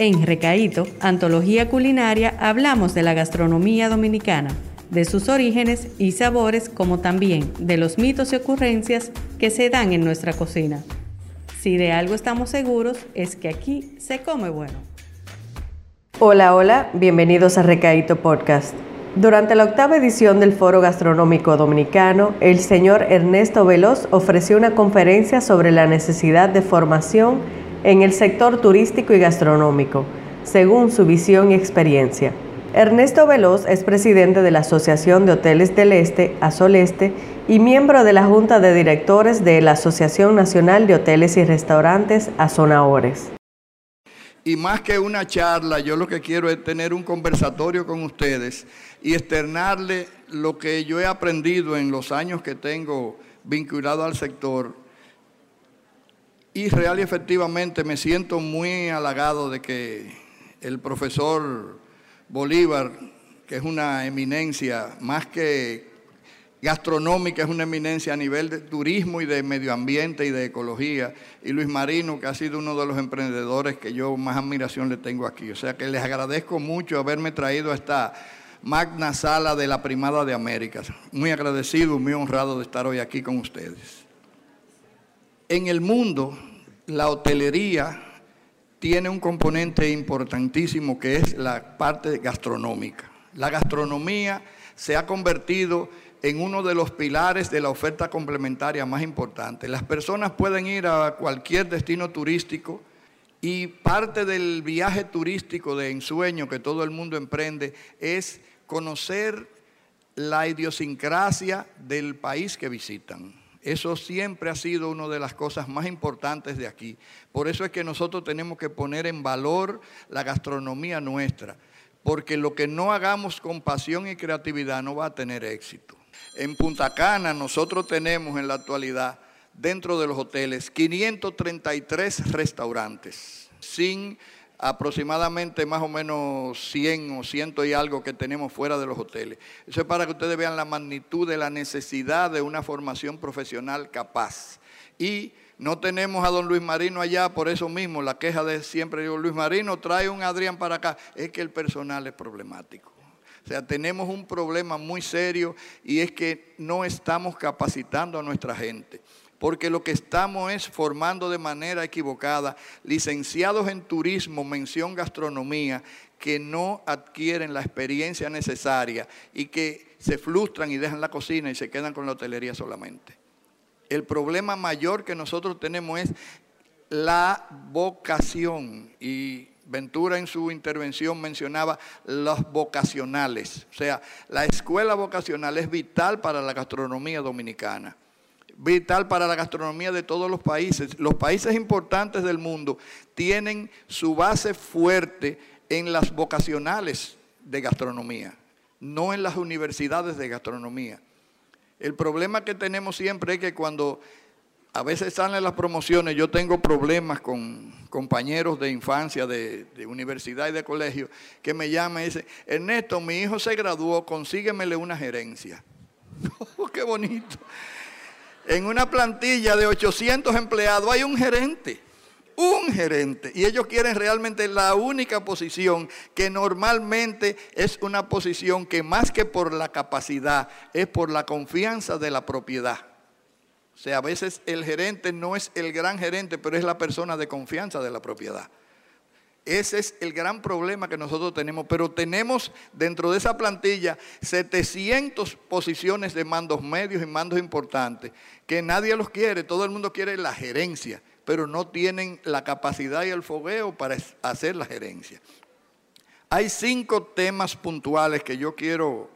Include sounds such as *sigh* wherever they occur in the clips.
En Recaíto, Antología Culinaria, hablamos de la gastronomía dominicana, de sus orígenes y sabores, como también de los mitos y ocurrencias que se dan en nuestra cocina. Si de algo estamos seguros es que aquí se come bueno. Hola, hola, bienvenidos a Recaíto Podcast. Durante la octava edición del Foro Gastronómico Dominicano, el señor Ernesto Veloz ofreció una conferencia sobre la necesidad de formación en el sector turístico y gastronómico, según su visión y experiencia. Ernesto Veloz es presidente de la Asociación de Hoteles del Este, Azoleste, y miembro de la Junta de Directores de la Asociación Nacional de Hoteles y Restaurantes, Azonaores. Y más que una charla, yo lo que quiero es tener un conversatorio con ustedes y externarle lo que yo he aprendido en los años que tengo vinculado al sector y real y efectivamente me siento muy halagado de que el profesor Bolívar, que es una eminencia más que gastronómica, es una eminencia a nivel de turismo y de medio ambiente y de ecología, y Luis Marino, que ha sido uno de los emprendedores que yo más admiración le tengo aquí. O sea que les agradezco mucho haberme traído a esta magna sala de la Primada de América. Muy agradecido, muy honrado de estar hoy aquí con ustedes. En el mundo, la hotelería tiene un componente importantísimo que es la parte gastronómica. La gastronomía se ha convertido en uno de los pilares de la oferta complementaria más importante. Las personas pueden ir a cualquier destino turístico y parte del viaje turístico de ensueño que todo el mundo emprende es conocer la idiosincrasia del país que visitan. Eso siempre ha sido una de las cosas más importantes de aquí. Por eso es que nosotros tenemos que poner en valor la gastronomía nuestra, porque lo que no hagamos con pasión y creatividad no va a tener éxito. En Punta Cana nosotros tenemos en la actualidad, dentro de los hoteles, 533 restaurantes, sin aproximadamente más o menos 100 o ciento y algo que tenemos fuera de los hoteles. Eso es para que ustedes vean la magnitud de la necesidad de una formación profesional capaz. Y no tenemos a don Luis Marino allá, por eso mismo la queja de siempre, digo, Luis Marino trae un Adrián para acá, es que el personal es problemático. O sea, tenemos un problema muy serio y es que no estamos capacitando a nuestra gente porque lo que estamos es formando de manera equivocada. Licenciados en turismo, mención gastronomía, que no adquieren la experiencia necesaria y que se frustran y dejan la cocina y se quedan con la hotelería solamente. El problema mayor que nosotros tenemos es la vocación y Ventura en su intervención mencionaba los vocacionales, o sea, la escuela vocacional es vital para la gastronomía dominicana vital para la gastronomía de todos los países. Los países importantes del mundo tienen su base fuerte en las vocacionales de gastronomía, no en las universidades de gastronomía. El problema que tenemos siempre es que cuando a veces salen las promociones, yo tengo problemas con compañeros de infancia, de, universidad y de colegio, que me llaman y dicen, Ernesto, mi hijo se graduó, consíguemele una gerencia. *laughs* Oh, ¡Qué bonito! En una plantilla de 800 empleados hay un gerente. Un gerente. Y ellos quieren realmente la única posición que normalmente es una posición que más que por la capacidad es por la confianza de la propiedad. O sea, a veces el gerente no es el gran gerente, pero es la persona de confianza de la propiedad. Ese es el gran problema que nosotros tenemos, pero tenemos dentro de esa plantilla 700 posiciones de mandos medios y mandos importantes, que nadie los quiere, todo el mundo quiere la gerencia, pero no tienen la capacidad y el fogueo para hacer la gerencia. Hay cinco temas puntuales que yo quiero,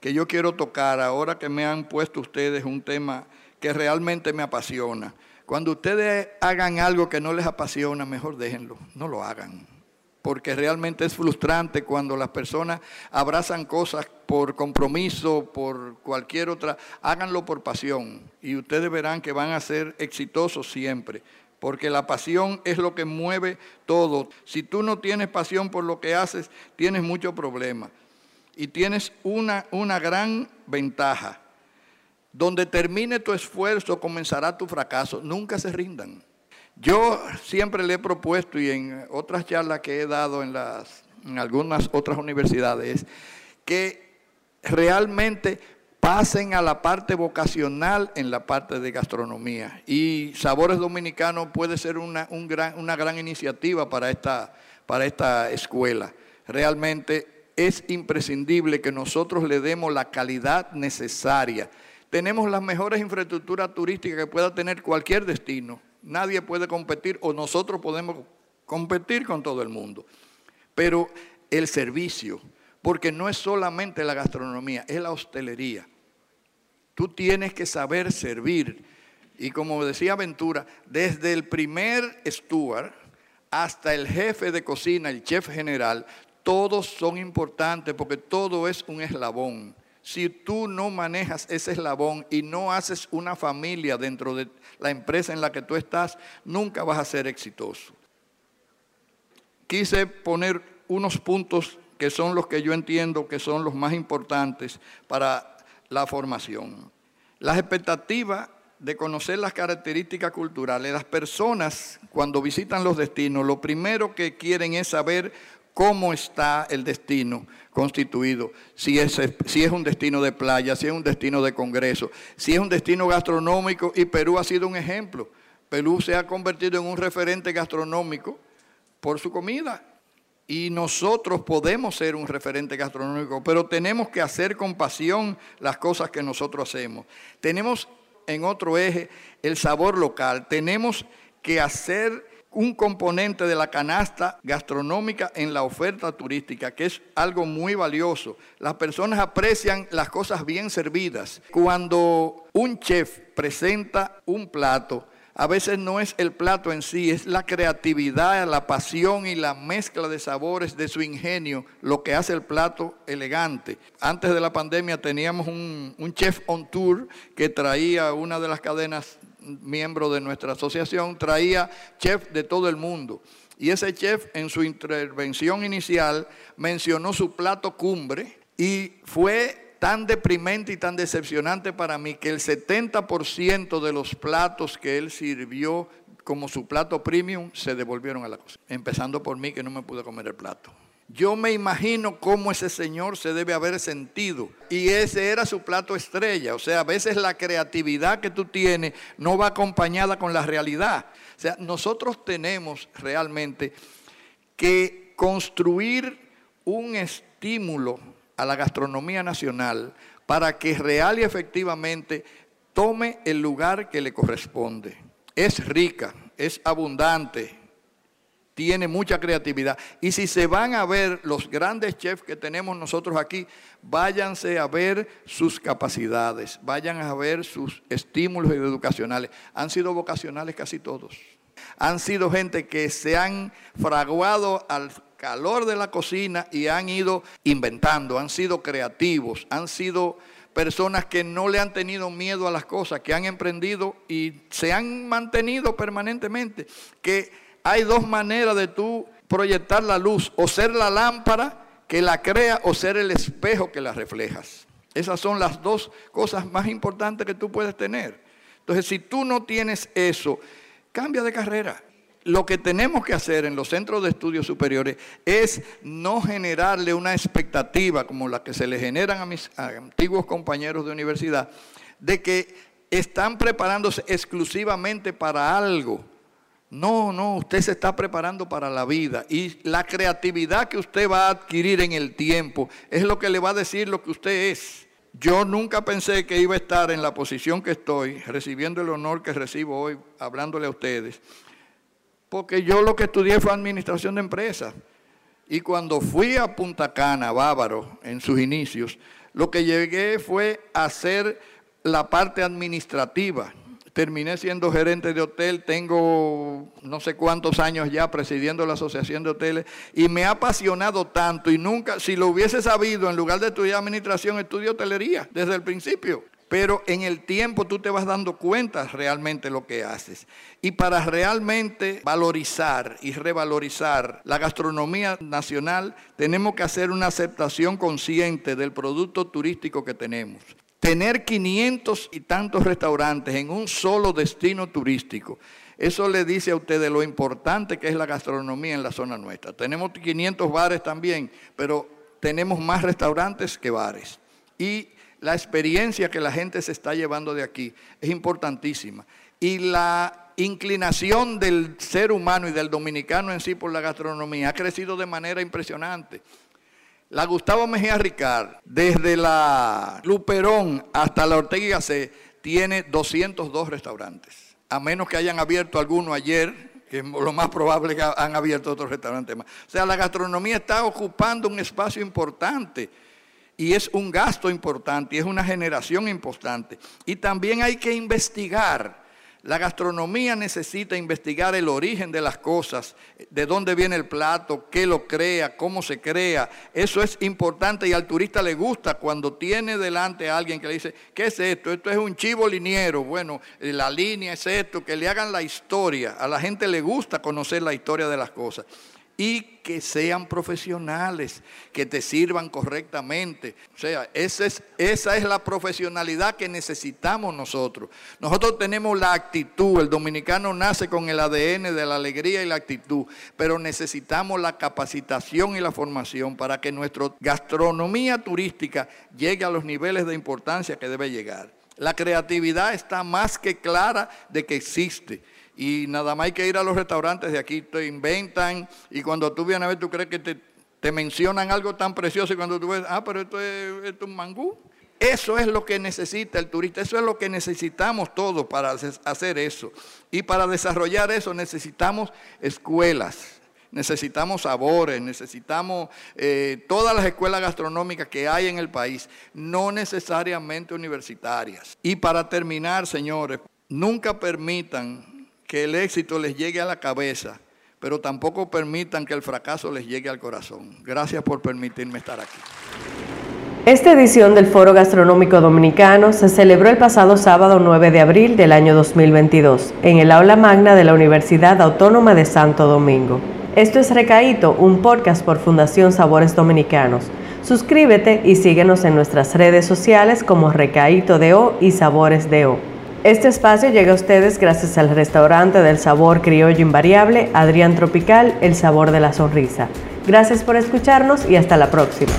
que yo quiero tocar ahora que me han puesto ustedes un tema que realmente me apasiona. Cuando ustedes hagan algo que no les apasiona, mejor déjenlo, no lo hagan. Porque realmente es frustrante cuando las personas abrazan cosas por compromiso, por cualquier otra, háganlo por pasión. Y ustedes verán que van a ser exitosos siempre. Porque la pasión es lo que mueve todo. Si tú no tienes pasión por lo que haces, tienes muchos problemas. Y tienes una, una gran ventaja donde termine tu esfuerzo, comenzará tu fracaso. Nunca se rindan. Yo siempre le he propuesto y en otras charlas que he dado en, algunas otras universidades, que realmente pasen a la parte vocacional en la parte de gastronomía. Y Sabores Dominicanos puede ser una, gran, una gran iniciativa para esta, para esta escuela. Realmente es imprescindible que nosotros le demos la calidad necesaria. Tenemos las mejores infraestructuras turísticas que pueda tener cualquier destino. Nadie puede competir o nosotros podemos competir con todo el mundo. Pero el servicio, porque no es solamente la gastronomía, es la hostelería. Tú tienes que saber servir. Y como decía Ventura, desde el primer steward hasta el jefe de cocina, el chef general, todos son importantes porque todo es un eslabón. Si tú no manejas ese eslabón y no haces una familia dentro de la empresa en la que tú estás, nunca vas a ser exitoso. Quise poner unos puntos que son los que yo entiendo que son los más importantes para la formación. Las expectativas de conocer las características culturales. Las personas cuando visitan los destinos, lo primero que quieren es saber cómo está el destino constituido, si es, si es un destino de playa, si es un destino de congreso, si es un destino gastronómico y Perú ha sido un ejemplo. Perú se ha convertido en un referente gastronómico por su comida y nosotros podemos ser un referente gastronómico, pero tenemos que hacer con pasión las cosas que nosotros hacemos. Tenemos en otro eje el sabor local. Tenemos que hacer un componente de la canasta gastronómica en la oferta turística, que es algo muy valioso. Las personas aprecian las cosas bien servidas. Cuando un chef presenta un plato, a veces no es el plato en sí, es la creatividad, la pasión y la mezcla de sabores de su ingenio lo que hace el plato elegante. Antes de la pandemia teníamos un, chef on tour que traía una de las cadenas miembro de nuestra asociación, traía chef de todo el mundo. Y ese chef en su intervención inicial mencionó su plato cumbre y fue tan deprimente y tan decepcionante para mí que el 70% de los platos que él sirvió como su plato premium se devolvieron a la cocina, empezando por mí que no me pude comer el plato. Yo me imagino cómo ese señor se debe haber sentido. Y ese era su plato estrella. O sea, a veces la creatividad que tú tienes no va acompañada con la realidad. O sea, nosotros tenemos realmente que construir un estímulo a la gastronomía nacional para que real y efectivamente tome el lugar que le corresponde. Es rica, es abundante, tiene mucha creatividad. Y si se van a ver los grandes chefs que tenemos nosotros aquí, váyanse a ver sus capacidades, vayan a ver sus estímulos educacionales. Han sido vocacionales casi todos. Han sido gente que se han fraguado al calor de la cocina y han ido inventando, han sido creativos, han sido personas que no le han tenido miedo a las cosas, que han emprendido y se han mantenido permanentemente. Que hay dos maneras de tú proyectar la luz, o ser la lámpara que la crea o ser el espejo que la reflejas. Esas son las dos cosas más importantes que tú puedes tener. Entonces, si tú no tienes eso, cambia de carrera lo que tenemos que hacer en los centros de estudios superiores es no generarle una expectativa como la que se le generan a mis antiguos compañeros de universidad, de que están preparándose exclusivamente para algo. No, no, usted se está preparando para la vida y la creatividad que usted va a adquirir en el tiempo es lo que le va a decir lo que usted es. Yo nunca pensé que iba a estar en la posición que estoy, recibiendo el honor que recibo hoy, hablándole a ustedes porque yo lo que estudié fue administración de empresas. Y cuando fui a Punta Cana, Bávaro, en sus inicios, lo que llegué fue a hacer la parte administrativa. Terminé siendo gerente de hotel, tengo no sé cuántos años ya presidiendo la Asociación de Hoteles y me ha apasionado tanto y nunca, si lo hubiese sabido, en lugar de estudiar administración, estudié hotelería desde el principio pero en el tiempo tú te vas dando cuenta realmente lo que haces. Y para realmente valorizar y revalorizar la gastronomía nacional, tenemos que hacer una aceptación consciente del producto turístico que tenemos. Tener 500 y tantos restaurantes en un solo destino turístico, eso le dice a ustedes lo importante que es la gastronomía en la zona nuestra. Tenemos 500 bares también, pero tenemos más restaurantes que bares. Y la experiencia que la gente se está llevando de aquí es importantísima. Y la inclinación del ser humano y del dominicano en sí por la gastronomía ha crecido de manera impresionante. La Gustavo Mejía Ricard, desde la Luperón hasta la Ortega y tiene 202 restaurantes. A menos que hayan abierto alguno ayer, que es lo más probable que han abierto otros restaurantes más. O sea, la gastronomía está ocupando un espacio importante y es un gasto importante y es una generación importante. Y también hay que investigar la gastronomía necesita investigar el origen de las cosas, de dónde viene el plato, qué lo crea, cómo se crea. Eso es importante y al turista le gusta cuando tiene delante a alguien que le dice, ¿qué es esto? Esto es un chivo liniero. Bueno, la línea es esto, que le hagan la historia. A la gente le gusta conocer la historia de las cosas y que sean profesionales, que te sirvan correctamente. O sea, esa es, esa es la profesionalidad que necesitamos nosotros. Nosotros tenemos la actitud, el dominicano nace con el ADN de la alegría y la actitud, pero necesitamos la capacitación y la formación para que nuestra gastronomía turística llegue a los niveles de importancia que debe llegar. La creatividad está más que clara de que existe y nada más hay que ir a los restaurantes de aquí, te inventan y cuando tú vienes a ver tú crees que te, mencionan algo tan precioso y cuando tú ves, ah, pero esto es, esto es un mangú. Eso es lo que necesita el turista, eso es lo que necesitamos todos para hacer eso. Y para desarrollar eso necesitamos escuelas, necesitamos sabores, necesitamos eh, todas las escuelas gastronómicas que hay en el país, no necesariamente universitarias. Y para terminar, señores, nunca permitan que el éxito les llegue a la cabeza, pero tampoco permitan que el fracaso les llegue al corazón. Gracias por permitirme estar aquí. Esta edición del Foro Gastronómico Dominicano se celebró el pasado sábado 9 de abril del año 2022 en el aula magna de la Universidad Autónoma de Santo Domingo. Esto es Recaíto, un podcast por Fundación Sabores Dominicanos. Suscríbete y síguenos en nuestras redes sociales como Recaíto de O y Sabores de O. Este espacio llega a ustedes gracias al restaurante del sabor criollo invariable, Adrián Tropical, el sabor de la sonrisa. Gracias por escucharnos y hasta la próxima.